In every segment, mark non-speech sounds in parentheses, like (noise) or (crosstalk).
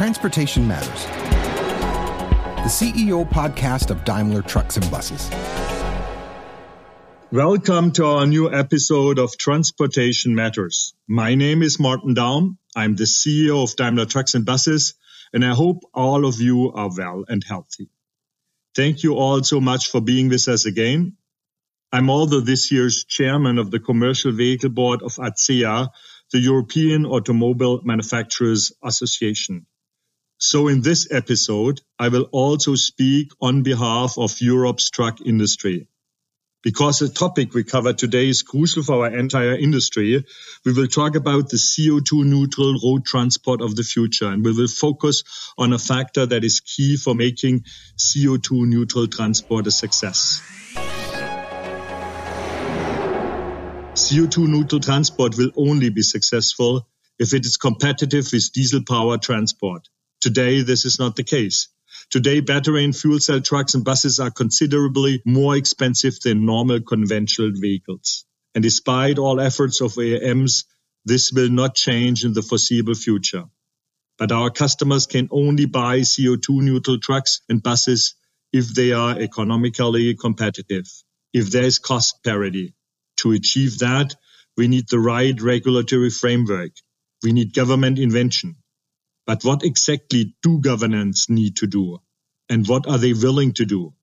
Transportation Matters, the CEO podcast of Daimler Trucks and Buses. Welcome to our new episode of Transportation Matters. My name is Martin Daum. I'm the CEO of Daimler Trucks and Buses, and I hope all of you are well and healthy. Thank you all so much for being with us again. I'm also this year's chairman of the Commercial Vehicle Board of ACEA, the European Automobile Manufacturers Association. So in this episode, I will also speak on behalf of Europe's truck industry. Because the topic we cover today is crucial for our entire industry, we will talk about the CO2 neutral road transport of the future and we will focus on a factor that is key for making CO2 neutral transport a success. CO2 neutral transport will only be successful if it is competitive with diesel power transport. Today, this is not the case. Today, battery and fuel cell trucks and buses are considerably more expensive than normal conventional vehicles. And despite all efforts of OEMs, this will not change in the foreseeable future. But our customers can only buy CO2 neutral trucks and buses if they are economically competitive, if there is cost parity. To achieve that, we need the right regulatory framework. We need government intervention. But what exactly do governments need to do? And what are they willing to do?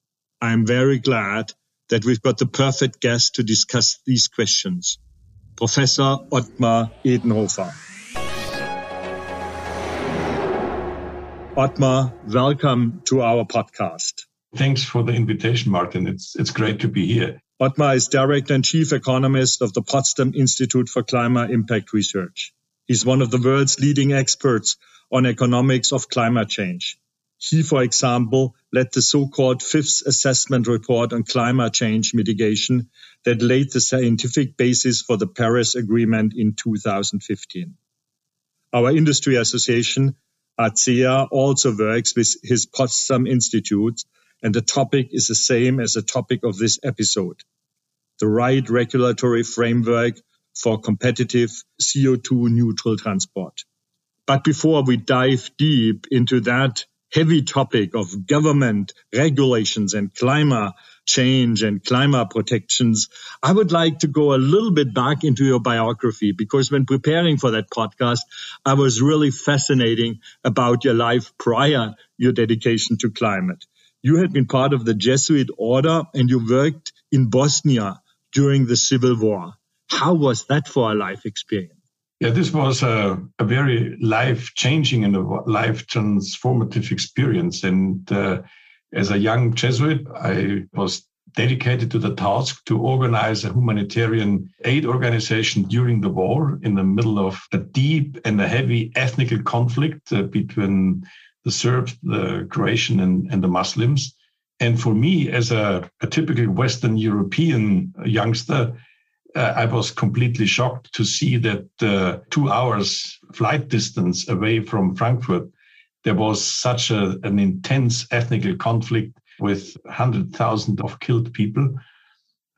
I am very glad that we've got the perfect guest to discuss these questions. Professor Ottmar Edenhofer. Ottmar, welcome to our podcast. Thanks for the invitation, Martin. It's, it's great to be here. Ottmar is Director and Chief Economist of the Potsdam Institute for Climate Impact Research. He's one of the world's leading experts on economics of climate change. He, for example, led the so-called fifth assessment report on climate change mitigation that laid the scientific basis for the Paris Agreement in 2015. Our industry association, ACEA, also works with his Potsdam Institute, and the topic is the same as the topic of this episode. The right regulatory framework for competitive CO2 neutral transport. But before we dive deep into that heavy topic of government regulations and climate change and climate protections, I would like to go a little bit back into your biography because when preparing for that podcast, I was really fascinating about your life prior your dedication to climate. You had been part of the Jesuit order and you worked in Bosnia during the Civil War. How was that for a life experience? Yeah, this was a, a very life changing and a life transformative experience. And uh, as a young Jesuit, I was dedicated to the task to organize a humanitarian aid organization during the war in the middle of a deep and a heavy ethnical conflict uh, between the Serbs, the Croatian, and, and the Muslims. And for me, as a, a typical Western European youngster, uh, I was completely shocked to see that uh, two hours flight distance away from Frankfurt, there was such a, an intense ethnic conflict with 100,000 of killed people.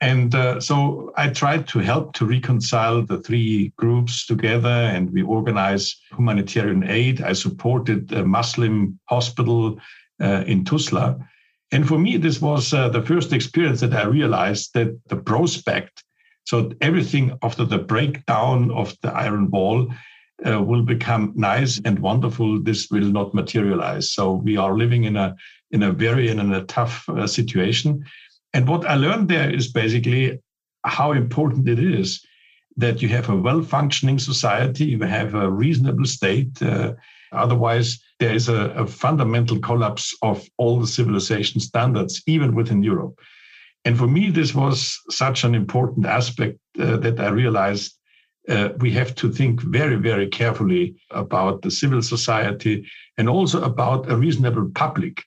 And uh, so I tried to help to reconcile the three groups together, and we organized humanitarian aid. I supported a Muslim hospital uh, in Tuzla. And for me, this was uh, the first experience that I realized that the prospect so everything after the breakdown of the iron wall uh, will become nice and wonderful. This will not materialize. So we are living in a in a very in a tough uh, situation. And what I learned there is basically how important it is that you have a well-functioning society, you have a reasonable state. Uh, otherwise, there is a, a fundamental collapse of all the civilization standards, even within Europe. And for me, this was such an important aspect uh, that I realized uh, we have to think very, very carefully about the civil society and also about a reasonable public,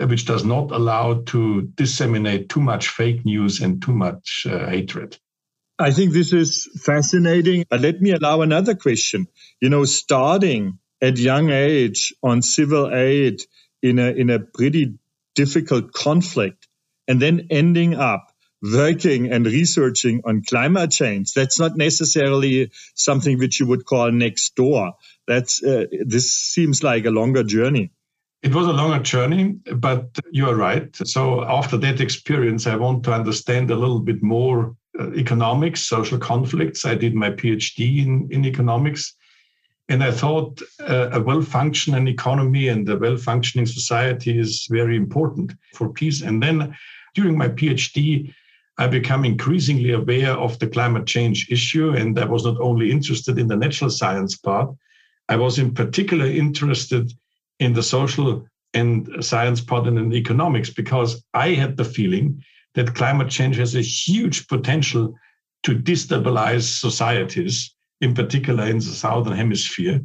uh, which does not allow to disseminate too much fake news and too much uh, hatred. I think this is fascinating. But let me allow another question. You know, starting at young age on civil aid in a in a pretty difficult conflict and then ending up working and researching on climate change. That's not necessarily something which you would call next door. That's uh, this seems like a longer journey. It was a longer journey, but you are right. So after that experience, I want to understand a little bit more uh, economics, social conflicts. I did my PhD in, in economics. And I thought uh, a well functioning economy and a well functioning society is very important for peace. And then during my PhD, I became increasingly aware of the climate change issue. And I was not only interested in the natural science part, I was in particular interested in the social and science part and in economics because I had the feeling that climate change has a huge potential to destabilize societies, in particular in the southern hemisphere.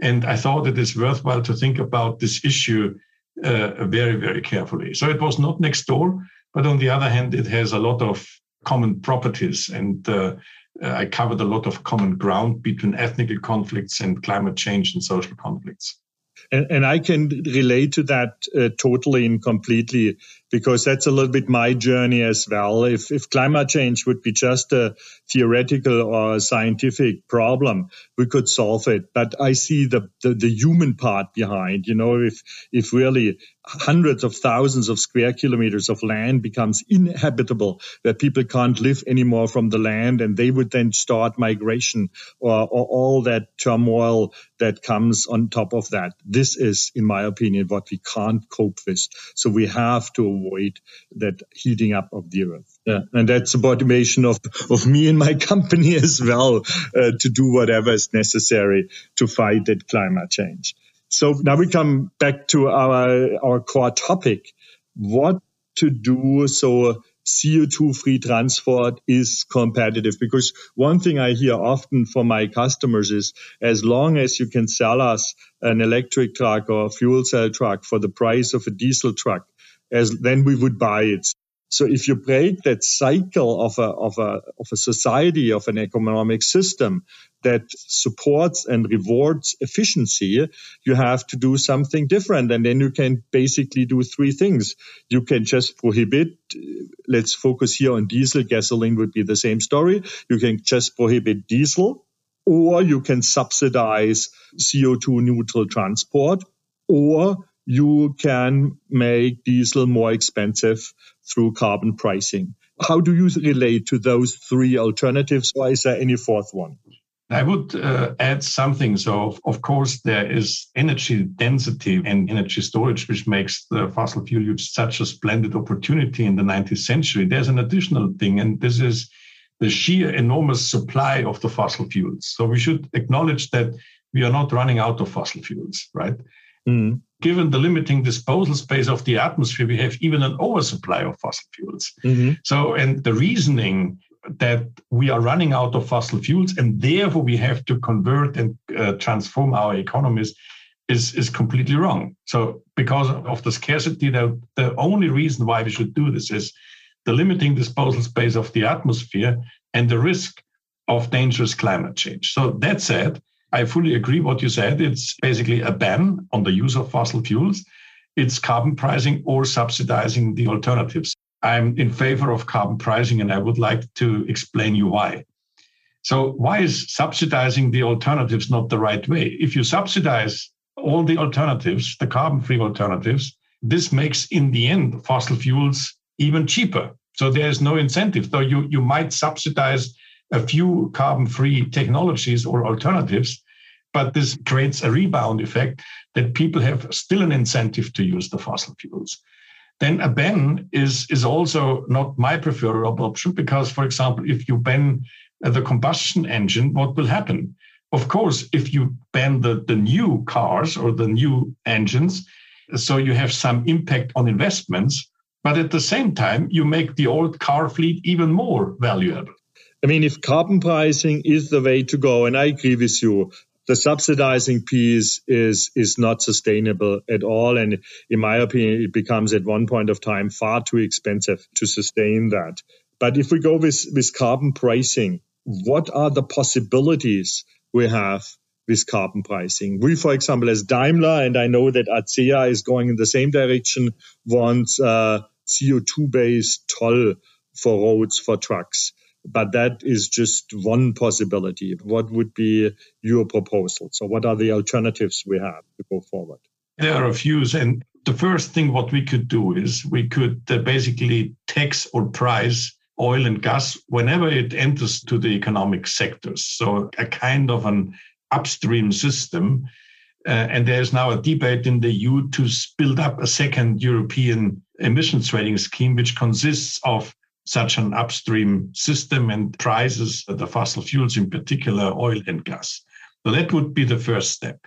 And I thought it is worthwhile to think about this issue uh, very, very carefully. So it was not next door, but on the other hand, it has a lot of common properties. And uh, uh, I covered a lot of common ground between ethnic conflicts and climate change and social conflicts. And, and I can relate to that uh, totally and completely because that's a little bit my journey as well. If, if climate change would be just a theoretical or scientific problem, we could solve it. But I see the, the, the human part behind, you know, if, if really hundreds of thousands of square kilometers of land becomes inhabitable, where people can't live anymore from the land, and they would then start migration or, or all that turmoil that comes on top of that. This is, in my opinion, what we can't cope with. So we have to avoid that heating up of the earth. Yeah. And that's the motivation of, of me and my (laughs) company as well, uh, to do whatever is necessary to fight that climate change. So now we come back to our, our core topic. What to do so CO2 free transport is competitive because one thing I hear often from my customers is as long as you can sell us an electric truck or a fuel cell truck for the price of a diesel truck, as then we would buy it. So if you break that cycle of a, of a, of a society, of an economic system that supports and rewards efficiency, you have to do something different. And then you can basically do three things. You can just prohibit, let's focus here on diesel. Gasoline would be the same story. You can just prohibit diesel or you can subsidize CO2 neutral transport or you can make diesel more expensive through carbon pricing. How do you relate to those three alternatives, or is there any fourth one? I would uh, add something. So, of course, there is energy density and energy storage, which makes the fossil fuel use such a splendid opportunity in the 19th century. There's an additional thing, and this is the sheer enormous supply of the fossil fuels. So, we should acknowledge that we are not running out of fossil fuels, right? Mm. Given the limiting disposal space of the atmosphere, we have even an oversupply of fossil fuels. Mm-hmm. So, and the reasoning that we are running out of fossil fuels and therefore we have to convert and uh, transform our economies is, is completely wrong. So, because of the scarcity, the, the only reason why we should do this is the limiting disposal space of the atmosphere and the risk of dangerous climate change. So, that said, I fully agree what you said. It's basically a ban on the use of fossil fuels. It's carbon pricing or subsidizing the alternatives. I'm in favor of carbon pricing, and I would like to explain you why. So, why is subsidizing the alternatives not the right way? If you subsidize all the alternatives, the carbon free alternatives, this makes in the end fossil fuels even cheaper. So, there is no incentive. Though you, you might subsidize a few carbon free technologies or alternatives, but this creates a rebound effect that people have still an incentive to use the fossil fuels. Then a ban is, is also not my preferred option because, for example, if you ban uh, the combustion engine, what will happen? Of course, if you ban the, the new cars or the new engines, so you have some impact on investments, but at the same time, you make the old car fleet even more valuable. I mean, if carbon pricing is the way to go, and I agree with you, the subsidizing piece is is not sustainable at all, and in my opinion, it becomes at one point of time far too expensive to sustain that. But if we go with with carbon pricing, what are the possibilities we have with carbon pricing? We, for example, as Daimler, and I know that ACEA is going in the same direction, wants uh, CO2 based toll for roads for trucks. But that is just one possibility. What would be your proposal? So, what are the alternatives we have to go forward? There are a few. And the first thing what we could do is we could uh, basically tax or price oil and gas whenever it enters to the economic sectors. So, a kind of an upstream system. Uh, and there's now a debate in the EU to build up a second European emissions trading scheme, which consists of such an upstream system and prices the fossil fuels, in particular oil and gas. So that would be the first step.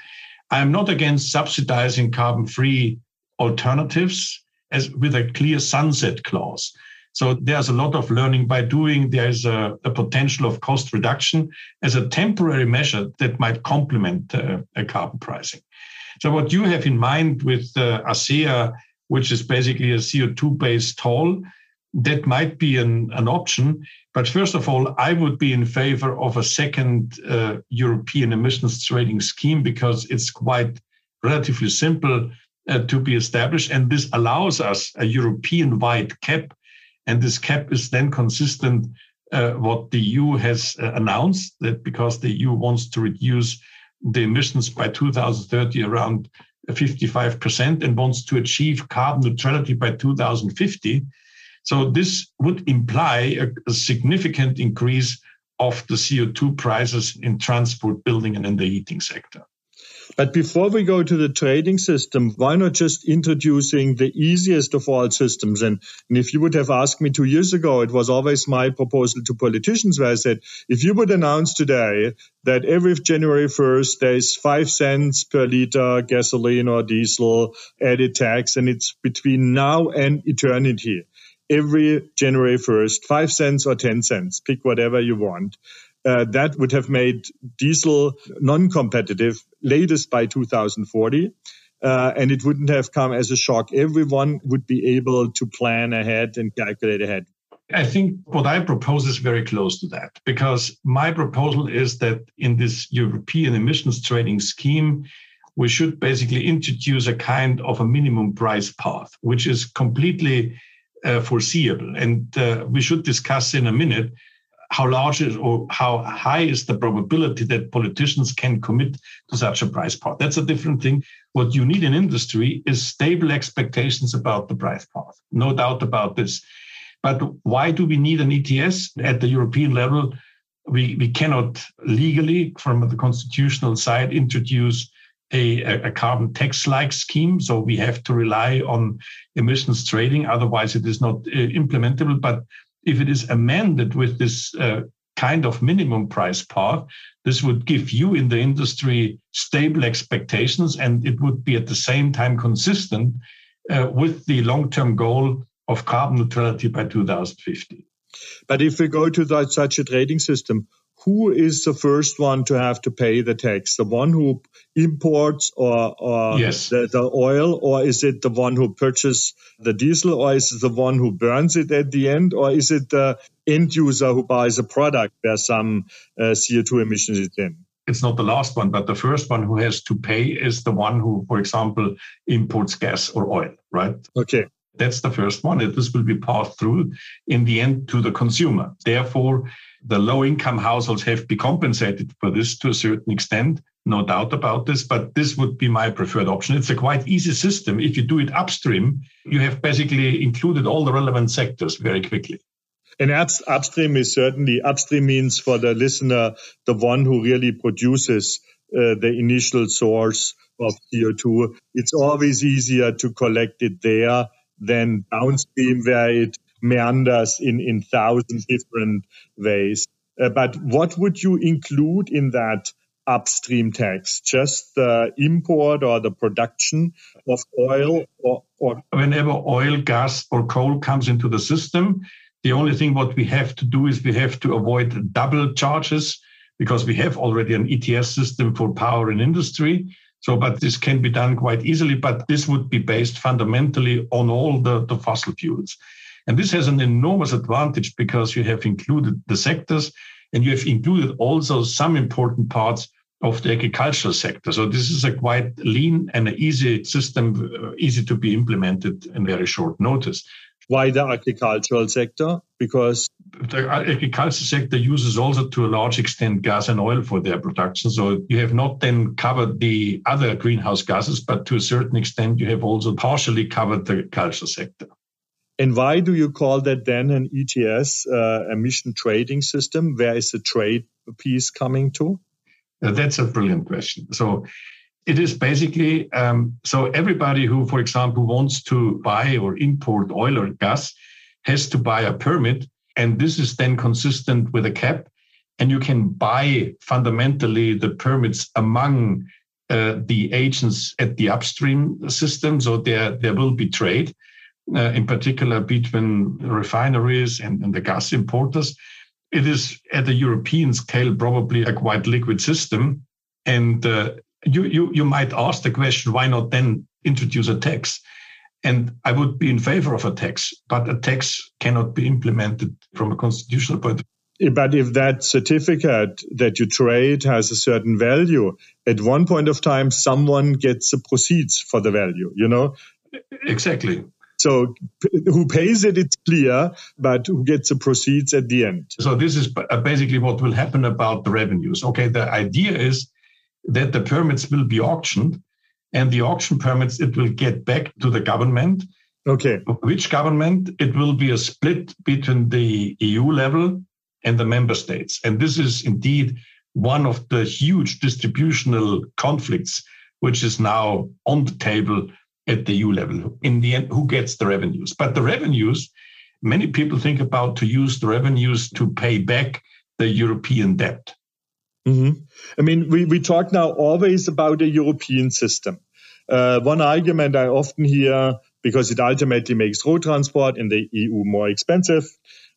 I'm not against subsidizing carbon free alternatives as with a clear sunset clause. So there's a lot of learning by doing. There's a, a potential of cost reduction as a temporary measure that might complement uh, a carbon pricing. So what you have in mind with uh, ACEA, which is basically a CO2 based toll, that might be an, an option. But first of all, I would be in favor of a second uh, European emissions trading scheme because it's quite relatively simple uh, to be established. And this allows us a European wide cap. And this cap is then consistent uh, what the EU has uh, announced that because the EU wants to reduce the emissions by 2030 around 55% and wants to achieve carbon neutrality by 2050 so this would imply a, a significant increase of the CO2 prices in transport, building, and in the heating sector. But before we go to the trading system, why not just introducing the easiest of all systems? And, and, if you would have asked me two years ago, it was always my proposal to politicians where I said, if you would announce today that every January 1st, there's five cents per liter gasoline or diesel added tax, and it's between now and eternity every January 1st, five cents or 10 cents, pick whatever you want. Uh, that would have made diesel non-competitive latest by 2040. Uh, and it wouldn't have come as a shock. Everyone would be able to plan ahead and calculate ahead. I think what I propose is very close to that because my proposal is that in this European emissions trading scheme, we should basically introduce a kind of a minimum price path, which is completely uh, foreseeable. And uh, we should discuss in a minute how large is or how high is the probability that politicians can commit to such a price path. That's a different thing. What you need in industry is stable expectations about the price path. No doubt about this. But why do we need an ETS at the European level? We, we cannot legally, from the constitutional side, introduce a, a carbon tax like scheme. So we have to rely on emissions trading. Otherwise, it is not uh, implementable. But if it is amended with this uh, kind of minimum price path, this would give you in the industry stable expectations and it would be at the same time consistent uh, with the long term goal of carbon neutrality by 2050. But if we go to that, such a trading system, who is the first one to have to pay the tax? The one who imports or, or yes. the, the, oil, or is it the one who purchases the diesel, or is it the one who burns it at the end, or is it the end user who buys a product where some uh, CO2 emissions is in? It's not the last one, but the first one who has to pay is the one who, for example, imports gas or oil, right? Okay. That's the first one. This will be passed through in the end to the consumer. Therefore, the low income households have to be compensated for this to a certain extent, no doubt about this, but this would be my preferred option. It's a quite easy system. If you do it upstream, you have basically included all the relevant sectors very quickly. And upstream is certainly, upstream means for the listener, the one who really produces uh, the initial source of CO2. It's always easier to collect it there than downstream where it meanders in, in thousand different ways. Uh, but what would you include in that upstream tax? Just the import or the production of oil or, or whenever oil, gas or coal comes into the system, the only thing what we have to do is we have to avoid double charges because we have already an ETS system for power and industry. So, but this can be done quite easily, but this would be based fundamentally on all the, the fossil fuels. And this has an enormous advantage because you have included the sectors and you have included also some important parts of the agricultural sector. So this is a quite lean and easy system, uh, easy to be implemented in very short notice. Why the agricultural sector? Because the agricultural sector uses also to a large extent gas and oil for their production. So you have not then covered the other greenhouse gases, but to a certain extent, you have also partially covered the agriculture sector. And why do you call that then an ETS, uh, emission trading system? Where is the trade piece coming to? Uh, that's a brilliant question. So it is basically um, so everybody who, for example, wants to buy or import oil or gas has to buy a permit, and this is then consistent with a cap. And you can buy fundamentally the permits among uh, the agents at the upstream system. So there, there will be trade uh, in particular between refineries and, and the gas importers. It is at a European scale probably a quite liquid system. And uh, you, you, you might ask the question, why not then introduce a tax? And I would be in favor of a tax, but a tax cannot be implemented from a constitutional point of view. But if that certificate that you trade has a certain value, at one point of time, someone gets the proceeds for the value, you know? Exactly. So who pays it, it's clear, but who gets the proceeds at the end? So this is uh, basically what will happen about the revenues. Okay, the idea is that the permits will be auctioned and the auction permits, it will get back to the government. Okay. Which government? It will be a split between the EU level and the member states. And this is indeed one of the huge distributional conflicts which is now on the table at the EU level. In the end, who gets the revenues? But the revenues, many people think about to use the revenues to pay back the European debt. Mm-hmm. I mean, we, we talk now always about a European system. Uh, one argument I often hear, because it ultimately makes road transport in the EU more expensive,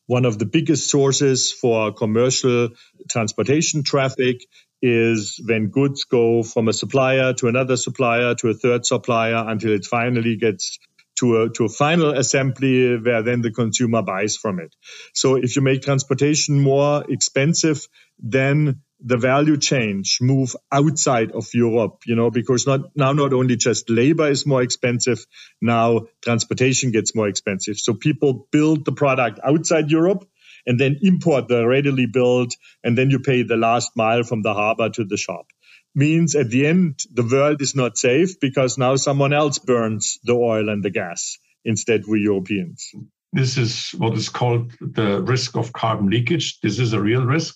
one of the biggest sources for commercial transportation traffic is when goods go from a supplier to another supplier to a third supplier until it finally gets to a, to a final assembly where then the consumer buys from it. So if you make transportation more expensive, then the value change move outside of Europe, you know, because not now not only just labor is more expensive, now transportation gets more expensive. So people build the product outside Europe and then import the readily built, and then you pay the last mile from the harbor to the shop. Means at the end, the world is not safe because now someone else burns the oil and the gas instead we Europeans. This is what is called the risk of carbon leakage. This is a real risk.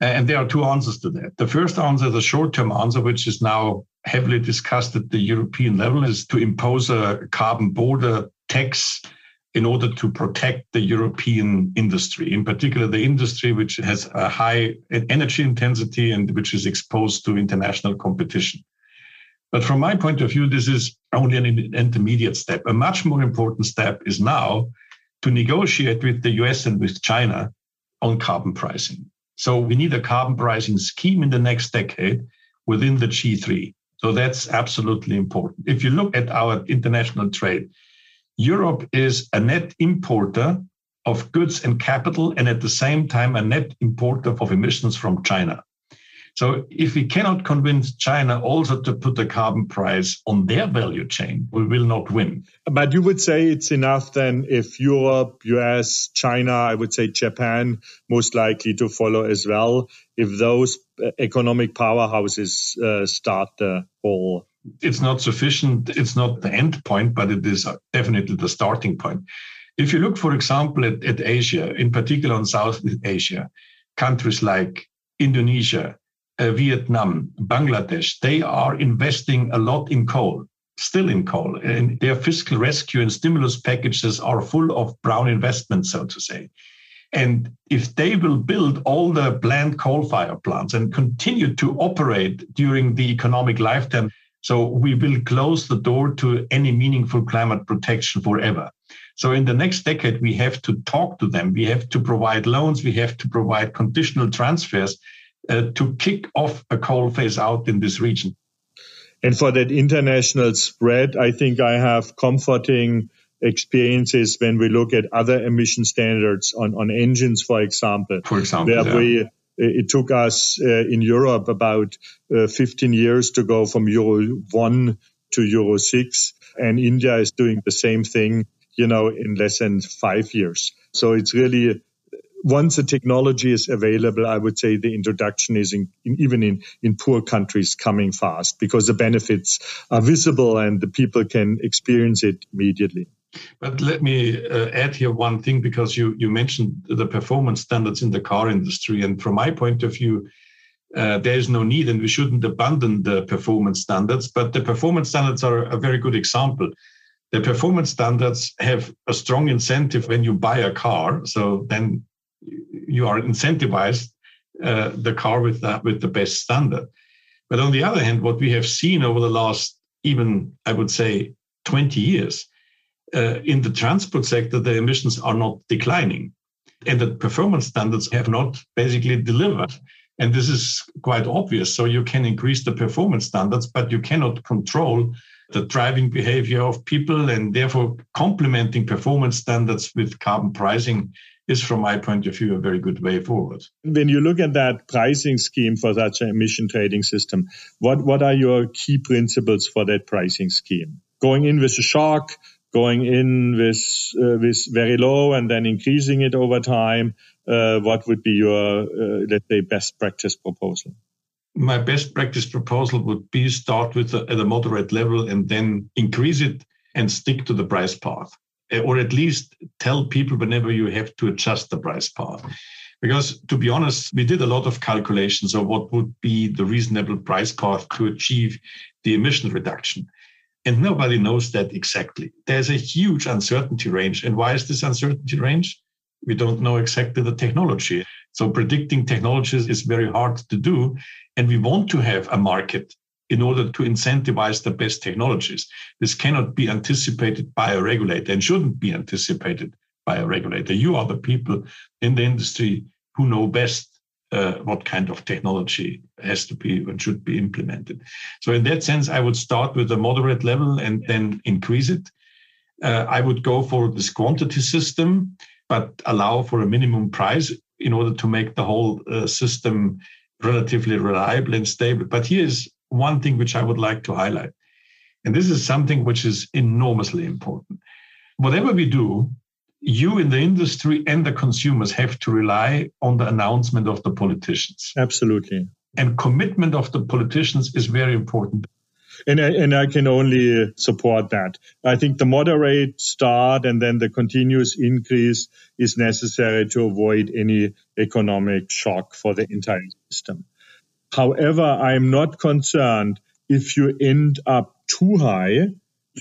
And there are two answers to that. The first answer, the short term answer, which is now heavily discussed at the European level, is to impose a carbon border tax in order to protect the European industry, in particular the industry which has a high energy intensity and which is exposed to international competition. But from my point of view, this is only an intermediate step. A much more important step is now to negotiate with the US and with China on carbon pricing. So we need a carbon pricing scheme in the next decade within the G3. So that's absolutely important. If you look at our international trade, Europe is a net importer of goods and capital, and at the same time, a net importer of emissions from China. So if we cannot convince China also to put a carbon price on their value chain, we will not win. But you would say it's enough then if Europe, US, China, I would say Japan, most likely to follow as well, if those economic powerhouses uh, start the whole it's not sufficient. It's not the end point, but it is definitely the starting point. If you look, for example, at, at Asia, in particular on Southeast Asia, countries like Indonesia, uh, Vietnam, Bangladesh, they are investing a lot in coal, still in coal. And their fiscal rescue and stimulus packages are full of brown investments, so to say. And if they will build all the planned coal fire plants and continue to operate during the economic lifetime, so we will close the door to any meaningful climate protection forever. So in the next decade, we have to talk to them. We have to provide loans. We have to provide conditional transfers uh, to kick off a coal phase out in this region. And for that international spread, I think I have comforting experiences when we look at other emission standards on, on engines, for example. For example, where yeah. we it took us uh, in Europe about uh, 15 years to go from Euro 1 to Euro 6. And India is doing the same thing. you know, in less than five years. So it's really once the technology is available, I would say the introduction is in, in, even in, in poor countries coming fast because the benefits are visible and the people can experience it immediately. But let me uh, add here one thing because you, you mentioned the performance standards in the car industry. And from my point of view, uh, there is no need and we shouldn't abandon the performance standards. But the performance standards are a very good example. The performance standards have a strong incentive when you buy a car. So then you are incentivized uh, the car with that with the best standard. But on the other hand, what we have seen over the last even I would say 20 years uh, in the transport sector, the emissions are not declining, and the performance standards have not basically delivered. And this is quite obvious. So you can increase the performance standards, but you cannot control the driving behavior of people, and therefore complementing performance standards with carbon pricing is, from my point of view, a very good way forward. When you look at that pricing scheme for such an emission trading system, what, what are your key principles for that pricing scheme? Going in with a shock, going in with uh, with very low and then increasing it over time. Uh, what would be your uh, let's say best practice proposal? My best practice proposal would be start with a, at a moderate level and then increase it and stick to the price path uh, or at least tell people whenever you have to adjust the price path. Because to be honest, we did a lot of calculations of what would be the reasonable price path to achieve the emission reduction. And nobody knows that exactly. There's a huge uncertainty range. And why is this uncertainty range? We don't know exactly the technology. So predicting technologies is very hard to do. And we want to have a market in order to incentivize the best technologies. This cannot be anticipated by a regulator and shouldn't be anticipated by a regulator. You are the people in the industry who know best uh, what kind of technology has to be and should be implemented. So, in that sense, I would start with a moderate level and then increase it. Uh, I would go for this quantity system, but allow for a minimum price in order to make the whole uh, system relatively reliable and stable. But here's one thing which I would like to highlight. And this is something which is enormously important. Whatever we do, you in the industry and the consumers have to rely on the announcement of the politicians. Absolutely. And commitment of the politicians is very important. And I, and I can only support that. I think the moderate start and then the continuous increase is necessary to avoid any economic shock for the entire system. However, I am not concerned if you end up too high,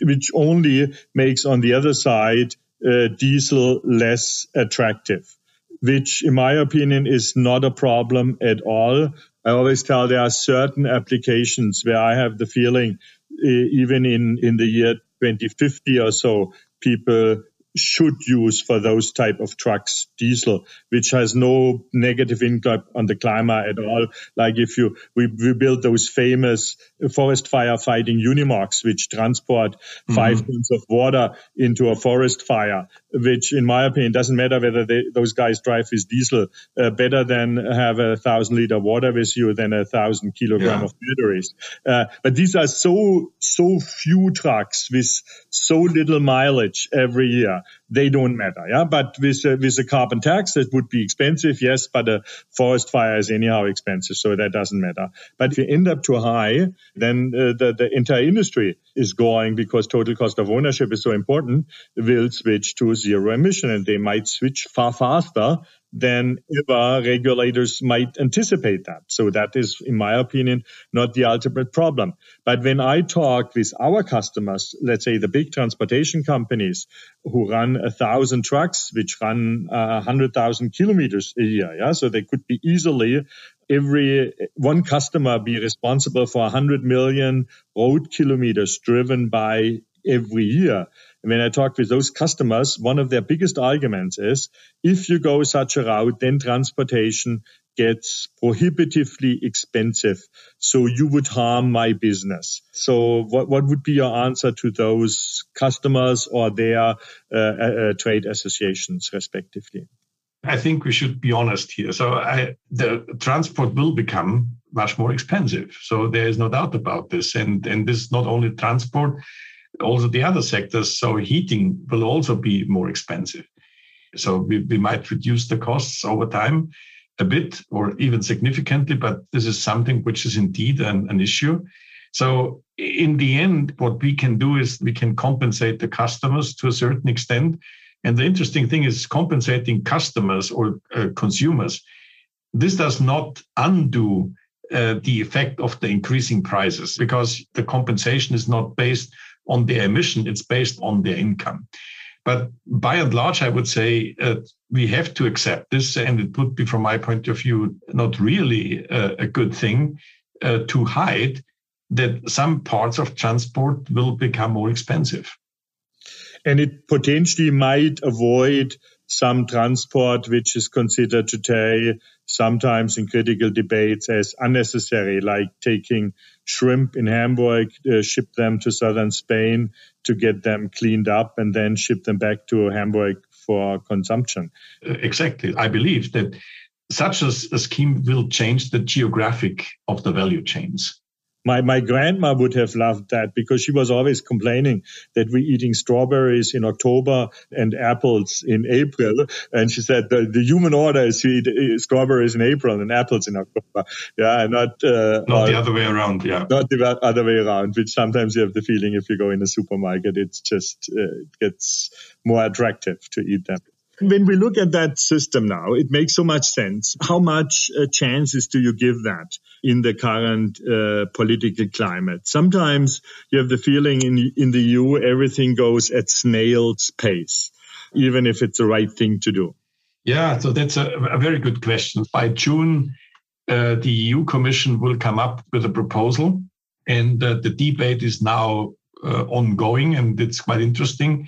which only makes on the other side uh, diesel less attractive, which in my opinion is not a problem at all. I always tell there are certain applications where I have the feeling, uh, even in, in the year 2050 or so, people should use for those type of trucks diesel, which has no negative impact on the climate at all. Like if you, we, we build those famous forest fire fighting Unimogs, which transport mm-hmm. five tons of water into a forest fire, which in my opinion doesn't matter whether they, those guys drive with diesel, uh, better than have a thousand liter water with you than a thousand kilogram yeah. of batteries. Uh, but these are so, so few trucks with so little mileage every year they don't matter. Yeah, but with uh, with a carbon tax, that would be expensive. Yes, but a forest fire is anyhow expensive, so that doesn't matter. But if you end up too high, then uh, the the entire industry is going because total cost of ownership is so important. Will switch to zero emission, and they might switch far faster than ever regulators might anticipate that. So that is, in my opinion, not the ultimate problem. But when I talk with our customers, let's say the big transportation companies who run a thousand trucks, which run a uh, hundred thousand kilometers a year, yeah, so they could be easily every one customer be responsible for 100 million road kilometers driven by every year. And when I talk with those customers, one of their biggest arguments is if you go such a route, then transportation gets prohibitively expensive. So you would harm my business. So what, what would be your answer to those customers or their uh, uh, uh trade associations respectively? I think we should be honest here. So I, the transport will become much more expensive. So there is no doubt about this. And, and this is not only transport also the other sectors. So heating will also be more expensive. So we, we might reduce the costs over time a bit or even significantly, but this is something which is indeed an, an issue. So in the end, what we can do is we can compensate the customers to a certain extent. And the interesting thing is compensating customers or uh, consumers. This does not undo uh, the effect of the increasing prices because the compensation is not based on their emission, it's based on their income. But by and large, I would say uh, we have to accept this, and it would be, from my point of view, not really uh, a good thing uh, to hide that some parts of transport will become more expensive. And it potentially might avoid some transport which is considered today sometimes in critical debates as unnecessary, like taking shrimp in Hamburg, uh, ship them to southern Spain to get them cleaned up, and then ship them back to Hamburg for consumption. Uh, exactly. I believe that such a, a scheme will change the geographic of the value chains my my grandma would have loved that because she was always complaining that we're eating strawberries in October and apples in April, and she said the, the human order is to eat uh, strawberries in April and apples in October. Yeah, not uh, not the other way around. Yeah, not the other way around. Which sometimes you have the feeling if you go in a supermarket, it's just uh, it gets more attractive to eat them. When we look at that system now, it makes so much sense. How much uh, chances do you give that in the current uh, political climate? Sometimes you have the feeling in, in the EU, everything goes at snail's pace, even if it's the right thing to do. Yeah, so that's a, a very good question. By June, uh, the EU Commission will come up with a proposal, and uh, the debate is now uh, ongoing, and it's quite interesting.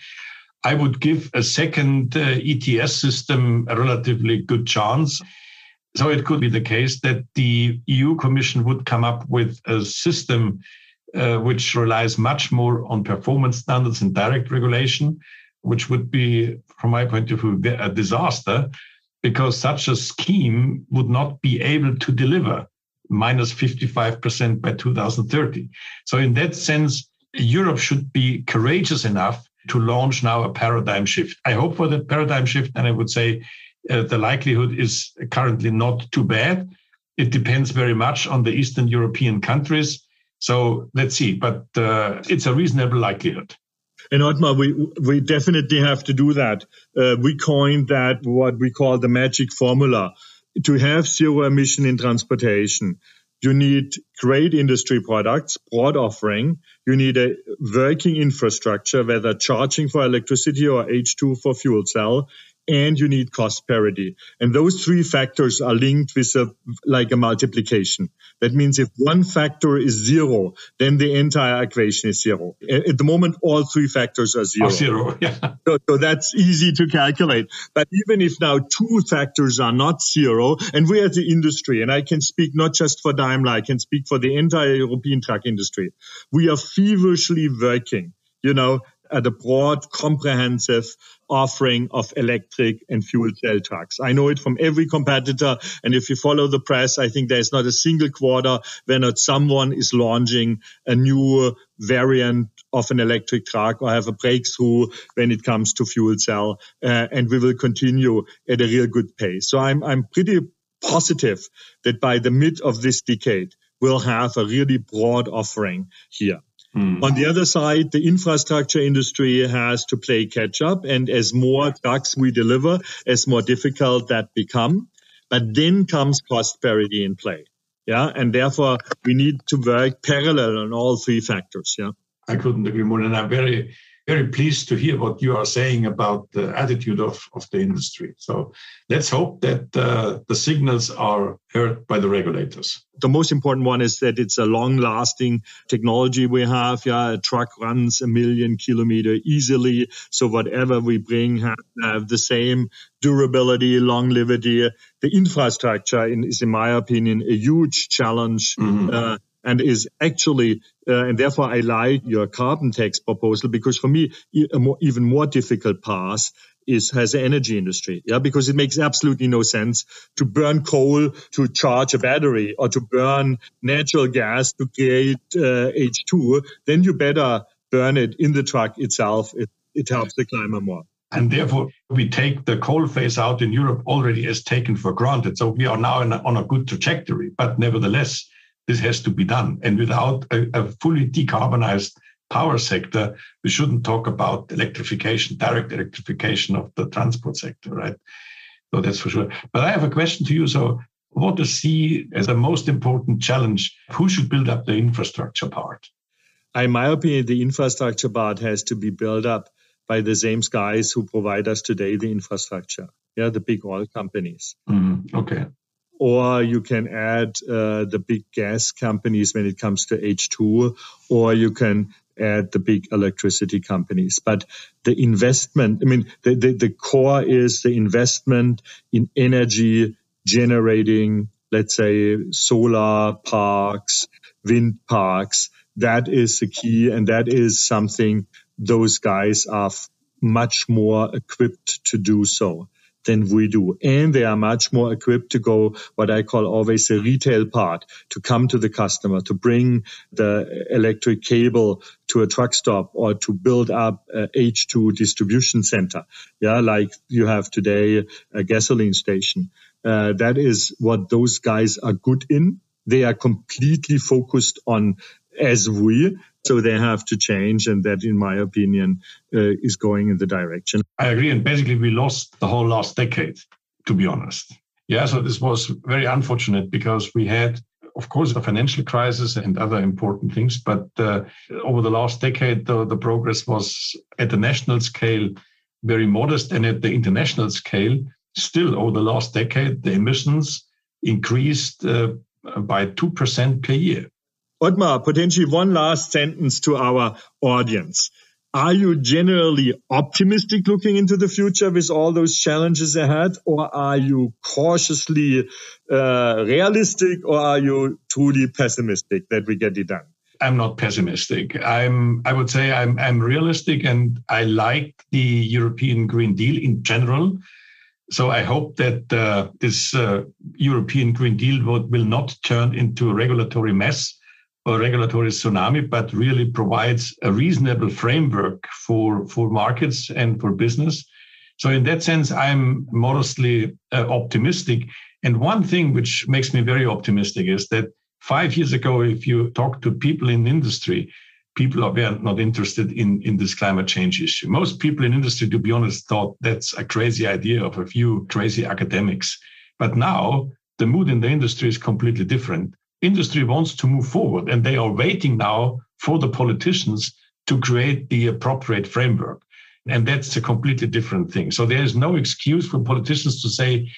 I would give a second uh, ETS system a relatively good chance. So it could be the case that the EU Commission would come up with a system uh, which relies much more on performance standards and direct regulation, which would be, from my point of view, a disaster because such a scheme would not be able to deliver minus 55% by 2030. So, in that sense, Europe should be courageous enough to launch now a paradigm shift. I hope for that paradigm shift, and I would say uh, the likelihood is currently not too bad. It depends very much on the Eastern European countries. So let's see, but uh, it's a reasonable likelihood. And Ottmar, we we definitely have to do that. Uh, we coined that what we call the magic formula to have zero emission in transportation. You need great industry products, broad offering. You need a working infrastructure, whether charging for electricity or H2 for fuel cell and you need cost parity. And those three factors are linked with a, like a multiplication. That means if one factor is zero, then the entire equation is zero. At the moment, all three factors are zero. zero, (laughs) yeah. So, so that's easy to calculate. But even if now two factors are not zero, and we as the industry, and I can speak not just for Daimler, I can speak for the entire European truck industry, we are feverishly working, you know, at a broad, comprehensive offering of electric and fuel cell trucks. I know it from every competitor. And if you follow the press, I think there's not a single quarter where not someone is launching a new variant of an electric truck or have a breakthrough when it comes to fuel cell. Uh, and we will continue at a real good pace. So I'm, I'm pretty positive that by the mid of this decade, we'll have a really broad offering here. Mm. On the other side, the infrastructure industry has to play catch up. And as more trucks we deliver, as more difficult that become. But then comes cost parity in play. Yeah. And therefore we need to work parallel on all three factors. Yeah. I couldn't agree more. And I'm very, very pleased to hear what you are saying about the attitude of, of the industry. So let's hope that uh, the signals are heard by the regulators. The most important one is that it's a long lasting technology we have. Yeah, a truck runs a million kilometer easily. So whatever we bring have, have the same durability, longevity. The infrastructure in, is, in my opinion, a huge challenge. Mm-hmm. Uh, and is actually, uh, and therefore I like your carbon tax proposal because for me, a more, even more difficult path is has the energy industry. Yeah, because it makes absolutely no sense to burn coal to charge a battery or to burn natural gas to create uh, H2. Then you better burn it in the truck itself, it, it helps the climate more. And therefore, we take the coal phase out in Europe already as taken for granted. So we are now a, on a good trajectory. But nevertheless, this has to be done. And without a, a fully decarbonized power sector, we shouldn't talk about electrification, direct electrification of the transport sector, right? So that's for sure. But I have a question to you. So, what do you see as the most important challenge? Who should build up the infrastructure part? In my opinion, the infrastructure part has to be built up by the same guys who provide us today the infrastructure. Yeah, the big oil companies. Mm, okay. Or you can add uh, the big gas companies when it comes to H2, or you can add the big electricity companies. But the investment, I mean, the, the, the core is the investment in energy generating, let's say, solar parks, wind parks. That is the key. And that is something those guys are much more equipped to do so than we do. And they are much more equipped to go what I call always the retail part, to come to the customer, to bring the electric cable to a truck stop or to build up a H2 distribution center. Yeah, like you have today a gasoline station. Uh, that is what those guys are good in. They are completely focused on as we so they have to change, and that, in my opinion, uh, is going in the direction. I agree. And basically, we lost the whole last decade, to be honest. Yeah, so this was very unfortunate because we had, of course, the financial crisis and other important things. But uh, over the last decade, the, the progress was at the national scale very modest. And at the international scale, still over the last decade, the emissions increased uh, by 2% per year. Ottmar, potentially one last sentence to our audience. Are you generally optimistic looking into the future with all those challenges ahead, or are you cautiously uh, realistic, or are you truly pessimistic that we get it done? I'm not pessimistic. I'm. I would say I'm. I'm realistic, and I like the European Green Deal in general. So I hope that uh, this uh, European Green Deal will, will not turn into a regulatory mess or regulatory tsunami, but really provides a reasonable framework for, for markets and for business. So in that sense, I'm modestly uh, optimistic. And one thing which makes me very optimistic is that five years ago, if you talk to people in industry, people were not interested in, in this climate change issue. Most people in industry, to be honest, thought that's a crazy idea of a few crazy academics. But now the mood in the industry is completely different industry wants to move forward and they are waiting now for the politicians to create the appropriate framework. And that's a completely different thing. So there is no excuse for politicians to say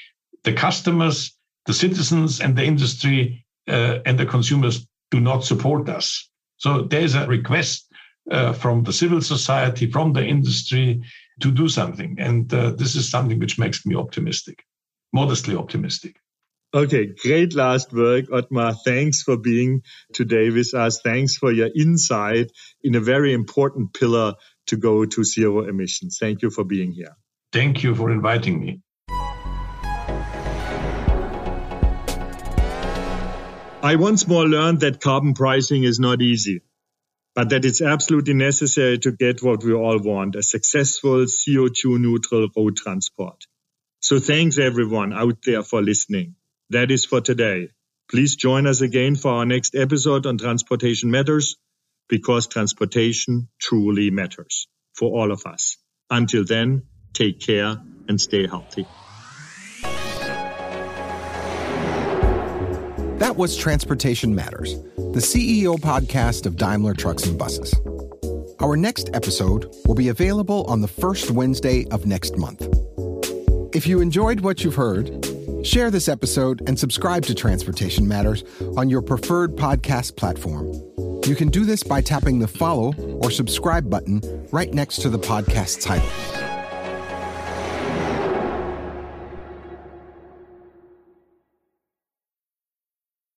the customers, the citizens, and the industry uh, and the consumers do not support us. So there's a request uh, from the civil society, from the industry to do something. And uh, this is something which makes me optimistic, modestly optimistic. Okay, great last work, Ottmar. Thanks for being today with us. Thanks for your insight in a very important pillar to go to zero emissions. Thank you for being here. Thank you for inviting me. I once more learned that carbon pricing is not easy, but that it's absolutely necessary to get what we all want, a successful CO2 neutral road transport. So thanks everyone out there for listening. That is for today. Please join us again for our next episode on Transportation Matters because transportation truly matters for all of us. Until then, take care and stay healthy. That was Transportation Matters, the CEO podcast of Daimler Trucks and Buses. Our next episode will be available on the first Wednesday of next month. If you enjoyed what you've heard, Share this episode and subscribe to Transportation Matters on your preferred podcast platform. You can do this by tapping the follow or subscribe button right next to the podcast title.